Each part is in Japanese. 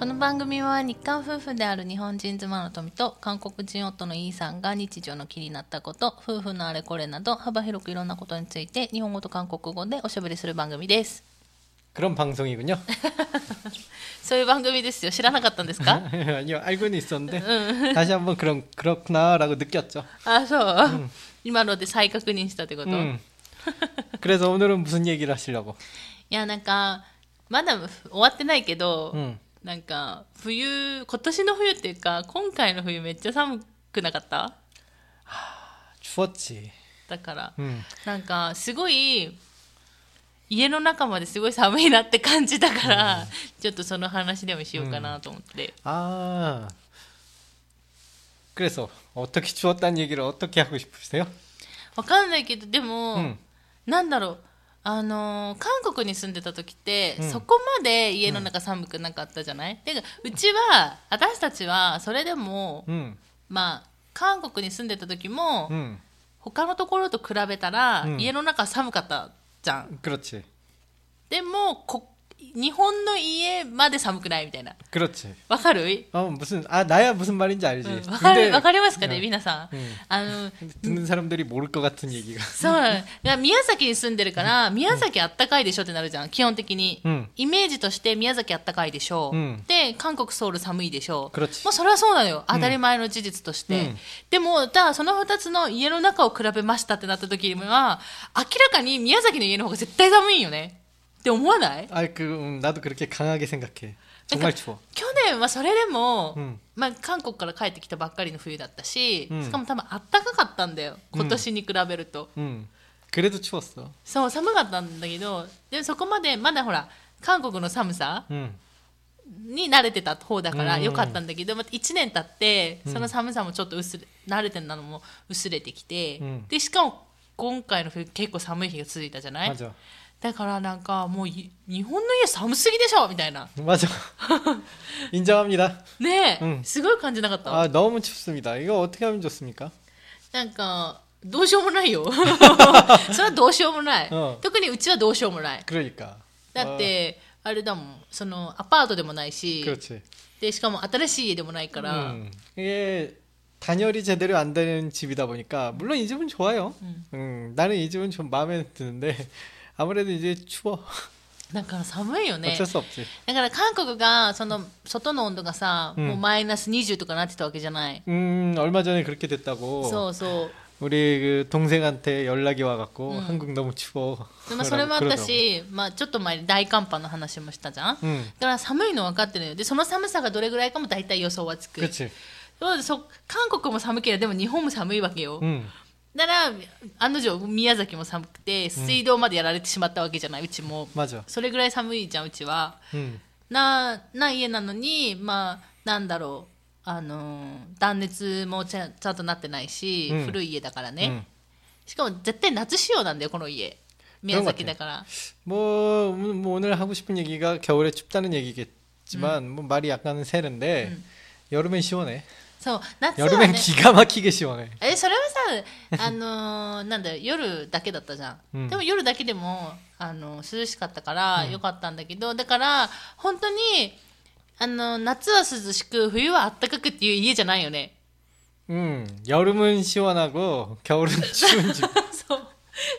この番組は日韓夫婦である日本人妻の富と韓国人夫のイーさんが日常の気になったこと夫婦のあれこれなど幅広くいろんなことについて日本語と韓国語でおしゃべりする番組です 그런 방송이군요. そういう番組ですよ知らなかったんですか 아니요, 알고는 있었는데 다시 한번 그런 그렇구나라고 느꼈죠. あそう、今ので再確認したってこと、 음. 그래서 오늘은 무슨 얘기를 하시려고? いやなんかまだ終わってないけど、 음. なんか冬今年の冬っていうか今回の冬めっちゃ寒くなかった 추웠지. だから、 음. なんかすごい家の中まですごい寒いなって感じだから、ちょっとその話でもしようかなと思って、 아. 그래서 어떻게 추웠다는 얘기를 어떻게 하고 싶으세요? わかんないけどでも、 음. なんだろう あのー、韓国に住んでた時って、うん、そこまで家の中寒くなかったじゃない、うん、てかうちは私たちはそれでも、うん、まあ韓国に住んでた時も、うん、他のところと比べたら、家の中寒かったじゃん。でもこ日本の家まで寒くないみたいな 그렇지. わかる 어 무슨 아 나야 무슨 말인지 알지. うんわかるわかりますかね、 음. 皆さん、うんあの 듣는 사람들이 모를 것 같은 얘기가. そうなのいや宮崎に住んでるから宮崎あったかいでしょってなるじゃん基本的に、うんイメージとして宮崎あったかいでしょ、うんで韓国ソウル寒いでしょ 그렇지. もうそれはそうなのよ当たり前の事実として、うんでもじゃあその2つの家の中を比べましたってなった時には明らかに宮崎の家の方が絶対寒いんよね って思わない 아, 그 음, 나도 그렇게 강하게 생각해. 정말 추워. 去年はそれでも、うんまあ、韓国から帰ってきたばっかりの冬だったし、うんしかも多分あったかかったんだよ今年に比べると、 음. 그래도 추웠어. そう寒かったんだけどでもそこまでまだほら韓国の寒さ 음. に慣れてた方だからうんよかったんだけど、また1年経ってその寒さもちょっと薄れ慣れてたのも薄れてきて、うんでしかも今回の冬結構寒い日が続いたじゃない 맞아. だからなんかもうい日本の家寒すぎでしょみたいな 맞아. 인정합니다. ねえ、うんすごい感じなかった、 아, 너무 춥습니다. 이거 어떻게 하면 좋습니까? なんかどうしようもないよそれはどうしようもない、うん特にうちはどうしようもない 그러니까. だって、あれだもんそのアパートでもないし 그렇지. でしかも新しい家でもないから、 음. 이게 단열이 제대로 안 되는 집이다 보니까 물론 이 집은 좋아요. 음. 음, 나는 이 집은 좀 마음에 드는데 아무래도 이제 추워. だから寒いよね 어쩔 수 없지. だから韓国がその外の温度がさ、うんもうマイナス20とかなってたわけじゃない、 음, 얼마 전에 그렇게 됐다고. そうそう 우리 그 동생한테 연락이 와갖고 음. 한국 너무 추워. でもそれもあったし、まあ、ちょっと前に大寒波の話もしたじゃん、 음, だから寒いの分かってるよでその寒さがどれぐらいかも大体予想はつく 그렇지. そうでそ韓国も寒ければでも日本も寒いわけよ、 음, だから案の定宮崎も寒くて水道までやられてしまったわけじゃない、うちも 맞아. それぐらい寒いじゃんうちは 음, なな家なのにまあなんだろうあのー断熱もちゃちゃんとなってないし、うん古い家だからね、 음. しかも絶対夏仕様なんだよこの家宮崎だから 뭐, 뭐 오늘 하고 싶은 얘기가 겨울에 춥다는 얘기겠지만 뭐 말이 약간은 새는데 음. 여름엔 시원해. そう夏は 여름엔 ね 기가 막히게 시원해. えそれはさあのーなんだよ夜だけだったじゃん、うんでも夜だけでもあの涼しかったからよかったんだけど、だから本当にあの夏は涼しく冬は暖かくっていう家じゃないよね 음, 여름은 시원하고 겨울은 추운 집. そう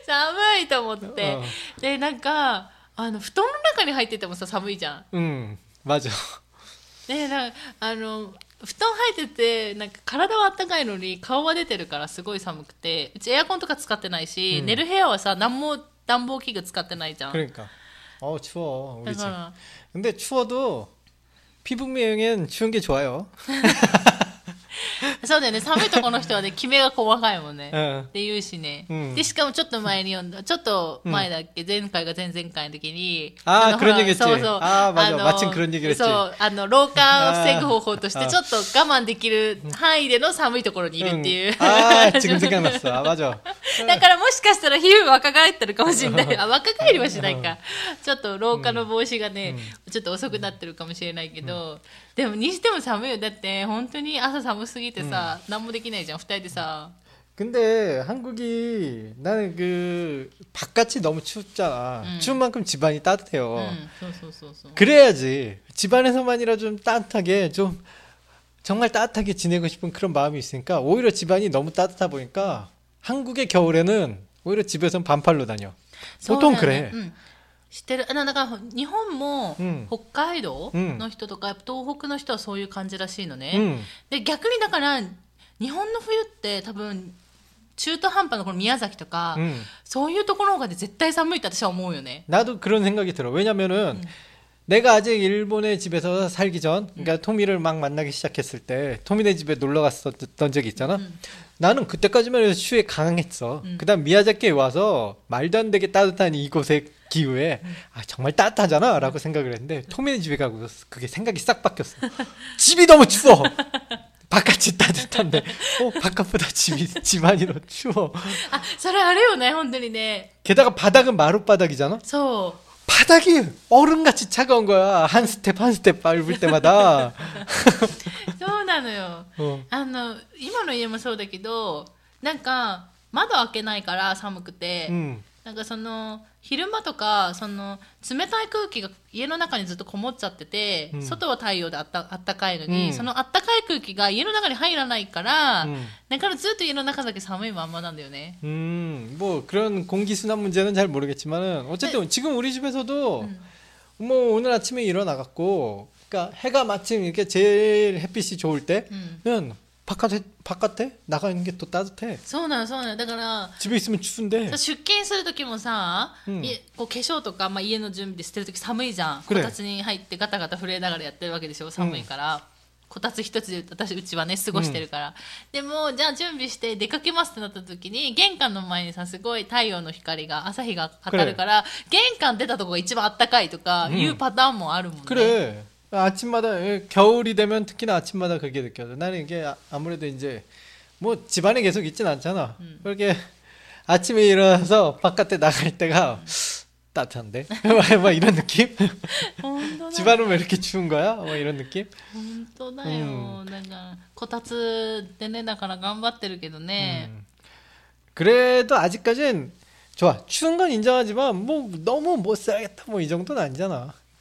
寒いと思って、うんでなんかあの布団の中に入っててもさ寒いじゃん 음, 맞아. でなんかあの 布団入っててなんか体は暖かいのに顔は出てるからすごい寒くてうちエアコンとか使ってないし、うん寝る部屋はさ何も暖房器具使ってないじゃん 그러니까. 어, 추워. 우리 だ 집. から 근데 추워도 피부미용엔 추운 게 좋아요. そうだよね。寒いとこの人はねきめが細かいもんね、うん、って言うしね、うん、でしかもちょっと前に読んだ。ちょっと前だっけ、うん、前回が前々回の時に。ああクロニグそうそう。ああのマッチンクログそうあの老化を防ぐ方法としてちょっと我慢できる範囲での寒いところにいるっていう、ああ違います。だからもしかしたら皮膚若返ってるかもしれない。あ若返りはしないか、ちょっと老化の防止がね、ちょっと遅くなってるかもしれないけど、でもにしても寒いよ。だって本当に朝寒すぎてさ、 何もできないじゃん。二人でさ、 근데 한국이 나는 그 바깥이 너무 춥잖아. 음. 추운 만큼 집안이 따뜻해요. うんそうそうそうそう 그래야지 집안에서만이라 좀 따뜻하게 좀 정말 따뜻하게 지내고 싶은 그런 마음이 있으니까 오히려 집안이 너무 따뜻하 보니까 한국의 겨울에는 오히려 집에선 반팔로 다녀. そう 보통 だよね 그래. うん 知ってるあだから日本もうん北海道の人とか、やっぱ東北の人はそういう感じらしいのね、 음. で逆にだから日本の冬って多分中途半端なこの宮崎とか、 음. そういうところが絶対寒いって私は思うよね 나도 그런 생각이 들어. 왜냐면은 내가 아직 일본의 집에서 살기 전, 그러니까 토미를 막 만나기 시작했을 때 토미네 집에 놀러 갔었던 적이 있잖아. 음. 나는 그때까지만 해도 추위에 강했어. 음. 그다음 미야자키에 와서 말도 안 되게 따뜻한 이곳의 기후에 아 정말 따뜻하잖아라고 생각을 했는데 토미네 집에 가고 그게 생각이 싹 바뀌었어. 집이 너무 추워. 바깥이 따뜻한데 어 바깥보다 집이 집안이 더 추워. あそれあれよね本当にね 게다가 바닥은 마룻바닥이잖아. そう 바닥이 얼음같이 차가운 거야. 한 스텝 한 스텝 밟을 때마다. そうなのよ 어. あの今の家もそうだけどなんか窓開けないから寒くて、 음. なんかその 昼間とかその冷たい空気が家の中にずっとこもっちゃってて、うん外は太陽であったあったかいのに、うんそのあったかい空気が家の中に入らないから、 음. だからずっと家の中だけ寒いまんまなんだよね。 음, 뭐 그런 공기 순환 문제는 잘 모르겠지만은 어쨌든 지금 우리 집에서도 음. 뭐 오늘 아침에 일어나갖고 그러니까 해가 마침 이렇게 제일 햇빛이 좋을 うん、 때면 바깥에 바깥에 나가 있는 게 또 따뜻해. そうなのそうなのだから 집에 있으면 추운데. さ出勤する時もさ、うんいこう化粧とか、まあ、家の準備してる時寒いじゃんこくれたつに入ってガタガタ震えながらやってるわけでしょ寒いから、こたつ一つで私うちはね過ごしてるから、でもじゃあ準備して出かけますってなった時に玄関の前にさすごい太陽の光が朝日が当たるから玄関出たとこが一番あったかいとかうんいうパターンもあるもんね、 그래. 아침마다 예, 겨울이 되면 특히나 아침마다 그게 느껴져. 나는 이게 아- 아무래도 이제 뭐 집안에 계속 있진 않잖아. 음. 그렇게 아침에 일어나서 바깥에 나갈 때가 따뜻한데? 막 이런 느낌? 本当だ 집안은 왜 이렇게 추운 거야? 뭐 이런 느낌? 本当だよ、なんかこたつでねだから頑張ってるけどね、 음. 그래도 아직까진 좋아. 추운 건 인정하지만 뭐 너무 못 살겠다 뭐 이 정도는 아니잖아.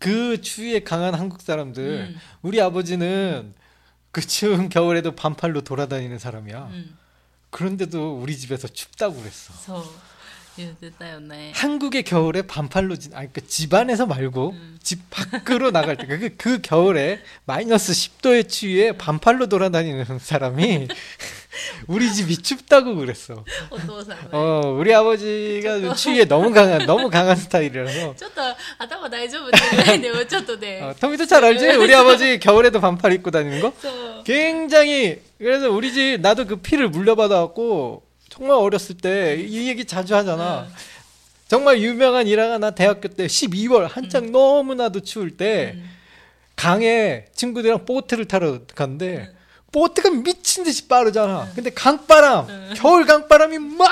그 추위에 강한 한국 사람들 음. 우리 아버지는 그 추운 겨울에도 반팔로 돌아다니는 사람이야. 음. 그런데도 우리 집에서 춥다고 그랬어. So. 예, 한국의 겨울에 반팔로 지, 아니 그러니까 집 안에서 말고 음. 집 밖으로 나갈 때 그그 그 겨울에 마이너스 10도의 추위에 반팔로 돌아다니는 사람이 우리 집이 춥다고 그랬어. 어, 우리 아버지가 추위에 너무 강한 너무 강한 스타일이라서. 아따마 좀 어, 토미도 잘 알지? 우리 아버지 겨울에도 반팔 입고 다니는 거? 굉장히 그래서 우리 집 나도 그 피를 물려받아갖고 정말 어렸을 때 이 얘기 자주 하잖아. 정말 유명한 일화가 나 대학교 때 12월 한창 음. 너무나도 추울 때 음. 강에 친구들이랑 보트를 타러 갔는데 보트가 미친 듯이 빠르잖아. 근데 강바람, 겨울 강바람이 막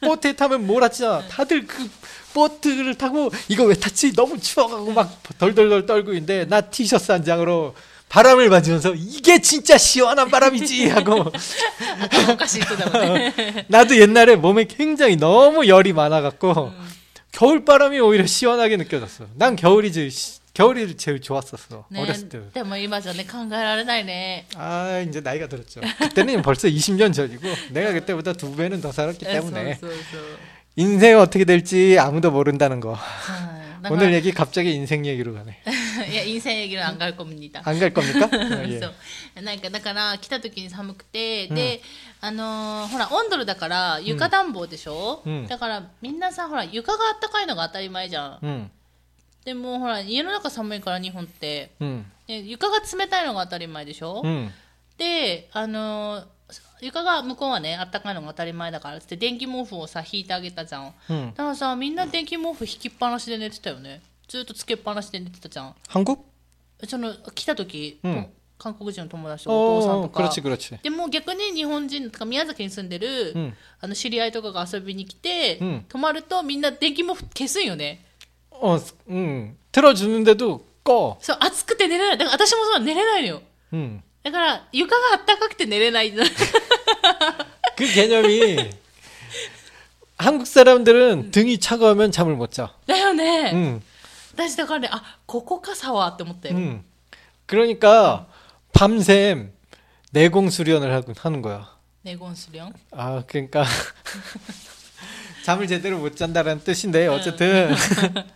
보트에 타면 몰아치잖아. 다들 그 보트를 타고 이거 왜 탔지? 너무 추워가고 막 덜덜덜 떨고 있는데 나 티셔츠 한 장으로 바람을 맞으면서 이게 진짜 시원한 바람이지 하고 어. 나도 옛날에 몸에 굉장히 너무 열이 많아갖고 겨울 바람이 오히려 시원하게 느껴졌어. 난 겨울이 지 겨울이 제일 좋았었어 ね 어렸을 때. でも今じゃね考えられないね 아 이제 나이가 들었죠. 그때는 벌써 20년 전이고 내가 그때보다 두 배는 더 살았기 え 때문에 そうそうそう 인생 어떻게 될지 아무도 모른다는 거. はいだから 오늘 얘기 갑자기 인생 얘기로 가네. いや陰性얘기를 안 갈 겁니다. 안 갈 겁니까? 아, 예. そうなんかだから来た時に寒くて、であのーほらオンドルだから床暖房でしょ、うんだからみんなさほら床があったかいのが当たり前じゃん 응, でもほら家の中寒いから日本って、うん、床が冷たいのが当たり前でしょ、うん、であの床が向こうはねあったかいのが当たり前だからっって電気毛布をさ引いてあげたじゃん、うん、だからさみんな電気毛布引きっぱなしで寝てたよね。ずっとつけっぱなしで寝てたじゃん。韓国？その来た時、うん。韓国人の友達とお父さんとか。でも逆に日本人とか宮崎に住んでる、うん、あの知り合いとかが遊びに来て、うん、泊まるとみんな電気毛布消すんよね。 어, 응. 틀어주는데도 꺼. そう暑くて寝れないだから私もそう寝れないのよ 응. だから床があったかくて寝れない 그 개념이 한국 사람들은 등이 차가우면 잠을 못 자. だよね、 응. 私だからねあここかサワーって思ったよ、 응. 그러니까 밤샘 내공 수련을 하고 하는 거야. 寝ゴンするよん 아, 그러니까 잠을 제대로 못 잔다라는 뜻인데 어쨌든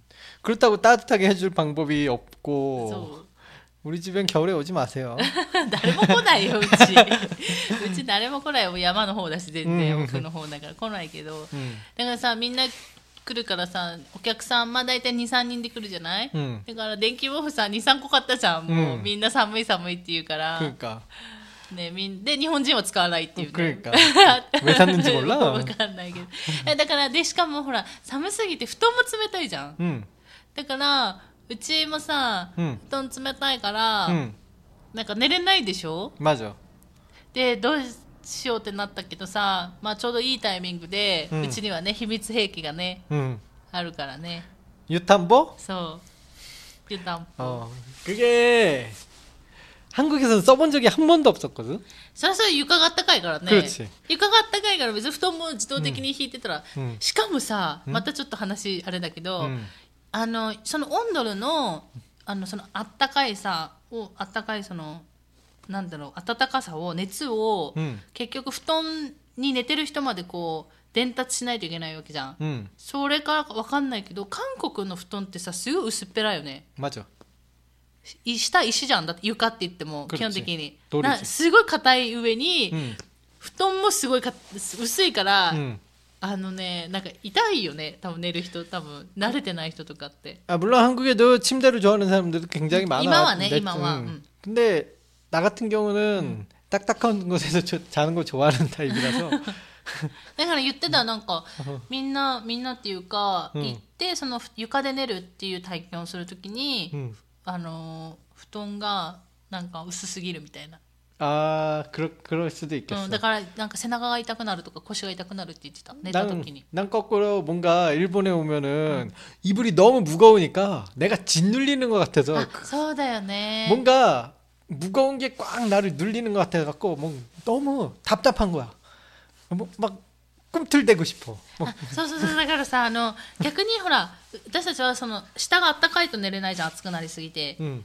그렇다고 따뜻하게 해줄 방법이 そ 없고 う 우리 집엔 겨울에 오지 마세요 誰も来ないようちうち誰も来ないよ山の方だし全然うん奥の方だから来ないけど 음. だからさみんな来るからさお客さんまあ大体23人で来るじゃない 음. だから電気毛布さ23個買ったじゃんもう、うんみんな寒い寒いって言うから、 그러니까 ね、みんで日本人は使わないっていうね 그러니까 왜 샀는지 몰라 わかんないけどえだからでしかもほら寒すぎて布団も冷たいじゃん 음. だからうちもさ、 음. 布団冷たいから、 음. なんか寝れないでしょ 맞아 でどうしようってなったけどさ、まあ、ちょうどいいタイミングで、ううんちにはね秘密兵器がね 음. あるからね 유탄보? そう湯たんぽ 어. 그게 한국에서는 써본 적이 한 번도 없었거든 それはそれ床があったかいからね그렇지 床があったかいから別に布団も自動的に引いてたら、うんしかもさまたちょっと話あれだけど、 음. あのそのオンドルのあのそのあったかいさをあったかいそのなんだろう暖かさを熱を、 음. 結局布団に寝てる人までこう伝達しないといけないわけじゃん 음. それからか分かんないけど韓国の布団ってさすごい薄っぺらいよね 맞아 い下石じゃんだって床って言っても그렇지 基本的に道理なすごい硬い上に、 음. 布団もすごいか薄いから、 음. あのねなんか痛いよね多分寝る人多分慣れてない人とかって 아, 물론 한국에도 침대를 좋아하는 사람들도 굉장히 많아. 이마와네, 근데, 이마와. 음. 음. 근데 나 같은 경우는 딱딱한 곳에서 저- 자는 거 좋아하는 타입이라서 だから言ってたなんかみんなみんなっていうか、うん行ってその床で寝るっていう体験をするときに、 음. あのー布団がなんか薄すぎるみたいな、 아 그럴 그럴 수도 있겠어. うん、だからなんか背中が痛くなるとか腰が痛くなるって言ってた寝た 난, 時に 난 거꾸로 뭔가 일본에 오면은 이불이 너무 무거우니까 내가 짓눌리는 것 같아서 あそうだよね 뭔가 무거운 게 꽉 나를 눌리는 것 같아갖고 뭐 너무 답답한 거야. 뭐, 막 꿈틀대고 싶어. 뭐, あそうそうそうだからさあの逆にほら私たちはその下があったかいと寝れないじゃん暑くなりすぎて 음,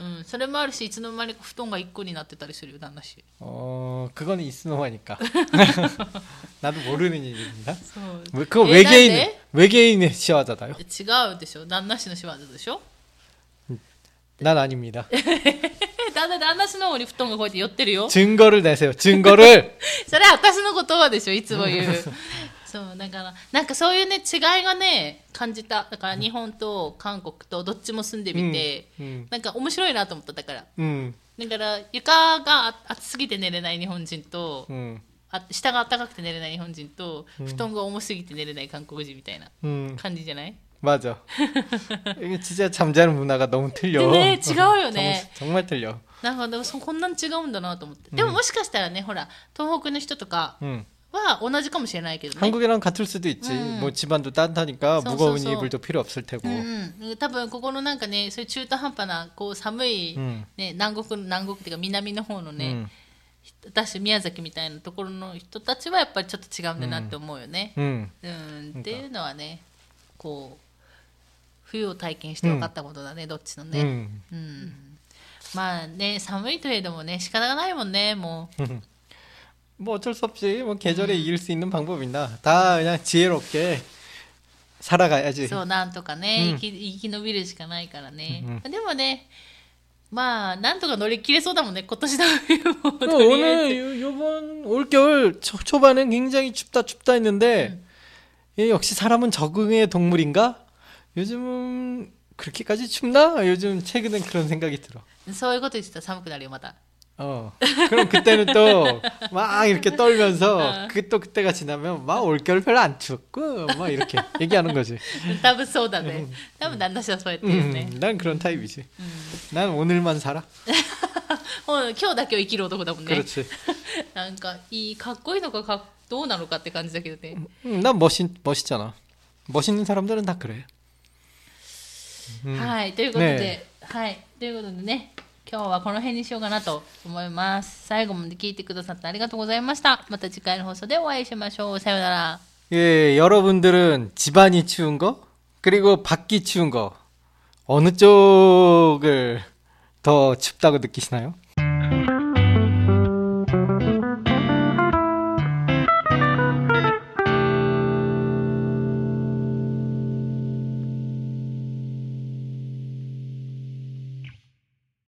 うん、それもあるしいつの間にか布団が1個になってたりするよ旦那氏 어, 그거는 이스노마니까. 나도 모르는 일입니다. そう 왜- 그거 예, 외계인 난데? 외계인의 시와자다요. 違うでしょ旦那氏の仕業でしょ 난 아닙니다. えだんだん旦那氏の方に布団がこうやって寄ってるよ 증거를 내세요. 증거를. それは私の言葉でしょいつも言う そうだからなんかそういうね違いがね感じただから日本と韓国とどっちも住んでみて、 음, なんか面白いなと思っただから 음, だから床があ暑すぎて寝れない日本人と、 음, あ下が暖かくて寝れない日本人と、布団が重すぎて寝れない韓国人みたいな 음, 感じじゃない 맞아. 이게 진짜 잠자는 문화가 너무 틀려. でね違うよね 정, 정말 틀려. なんかでもそこんなに違うんだなと思って、でももしかしたらねほら東北の人とか 음, は同じかもしれないけどね。 한국이랑 같을 수도 있지. 음. 뭐 집안도 따뜻하니까 소, 무거운 소, 소. 이불도 필요 없을 테고. うんうん、多分ここのなんかねそういう中途半端なこう寒い、 음. ね、南国南国っていうか南の方のね、 음. 私宮崎みたいなところの人たちはやっぱりちょっと違うんだなって思うよね。 음. うん、っていうのはねこう冬を体験して分かったことだね、どっちのね、 음. うん、まあね寒いといえどもね仕方がないもんねも 뭐 어쩔 수 없지. 뭐 계절에 이길 수 있는 방법이나 다 그냥 지혜롭게 う 살아가야지. そうなんとかね、うん生き生き延びるしかないからね、うでもねまあなんとか乗り切れそうだもんね今年の冬も 어, とりあえず 오늘 요- 요번 올겨울 초, 초반엔 굉장히 춥다 춥다 했는데 예, 역시 사람은 적응의 동물인가? 요즘은 그렇게까지 춥나? 요즘 최근엔 그런 생각이 들어. そういうこと言ってたら寒くなるよまた 어. 그럼 그때는 또 막 이렇게 떨면서 그 또 그때가 지나면 막 올겨울 별로 안 춥고 막 이렇게 얘기하는 거지. 多分そうだね多分旦那氏はそうやって言うね、 음, 난 그런 타입이지. 난 오늘만 살아. ほん今日だけを生きる男だもんね 그렇지. なんかいいかっこいいのかかどうなのかって感じだけどね、 음, 난 멋있 멋있잖아. 멋있는 사람들은 다 그래. 음. はいということで、ねはいということでね 今日はこの辺にしようかなと思います最後まで聞いてくださってありがとうございましたまた次回の放送でお会いしましょうさようなら 예, 여러분들은 집안이 추운 거 그리고 밖이 추운 거 어느 쪽을 더 춥다고 느끼시나요?